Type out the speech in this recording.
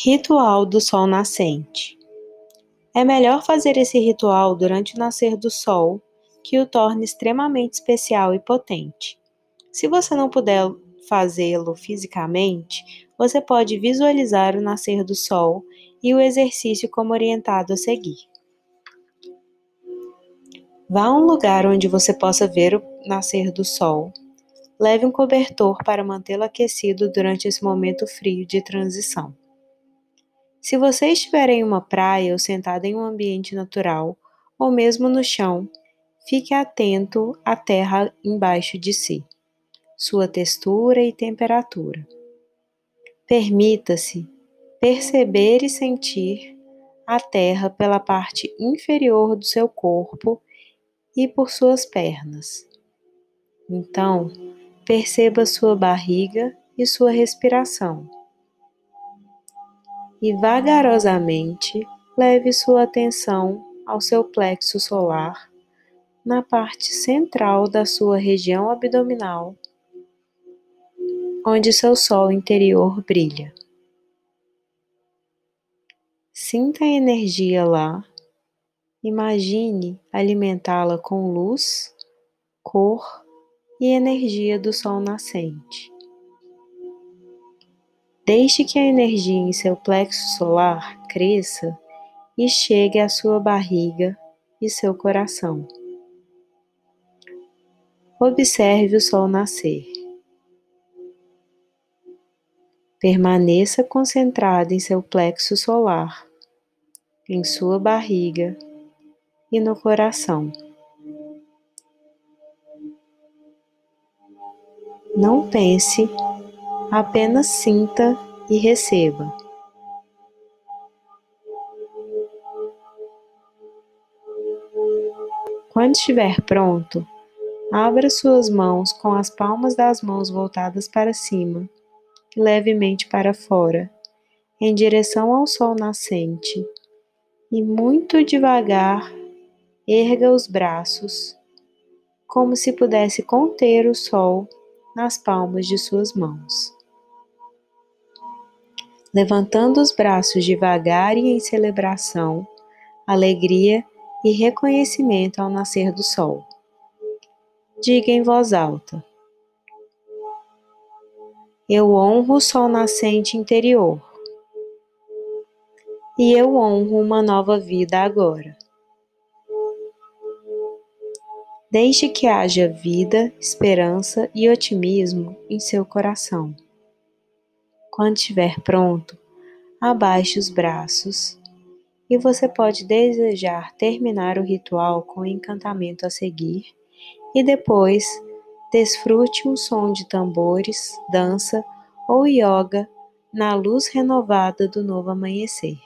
Ritual do Sol Nascente É melhor fazer esse ritual durante o nascer do Sol, que o torna extremamente especial e potente. Se você não puder fazê-lo fisicamente, você pode visualizar o nascer do Sol e o exercício como orientado a seguir. Vá a um lugar onde você possa ver o nascer do Sol Leve um cobertor para mantê-lo aquecido durante esse momento frio de transição. Se você estiver em uma praia ou sentado em um ambiente natural, ou mesmo no chão, fique atento à terra embaixo de si, sua textura e temperatura. Permita-se perceber e sentir a terra pela parte inferior do seu corpo e por suas pernas. Então, Perceba sua barriga e sua respiração. E vagarosamente leve sua atenção ao seu plexo solar, na parte central da sua região abdominal, onde seu sol interior brilha. Sinta a energia lá, imagine alimentá-la com luz, cor e energia do Sol nascente. Deixe que a energia em seu plexo solar cresça e chegue à sua barriga e seu coração. Observe o Sol nascer. Permaneça concentrado em seu plexo solar, em sua barriga e no coração. Não pense, apenas sinta e receba. Quando estiver pronto, abra suas mãos com as palmas das mãos voltadas para cima levemente para fora, em direção ao sol nascente, e muito devagar erga os braços, como se pudesse conter o sol nas palmas de suas mãos. Levantando os braços devagar e em celebração, alegria e reconhecimento ao nascer do sol. Diga em voz alta: Eu honro o sol nascente interior. E eu honro uma nova vida agora. Deixe que haja vida, esperança e otimismo em seu coração. Quando estiver pronto, abaixe os braços e você pode desejar terminar o ritual com o encantamento a seguir e depois desfrute um som de tambores, dança ou yoga na luz renovada do novo amanhecer.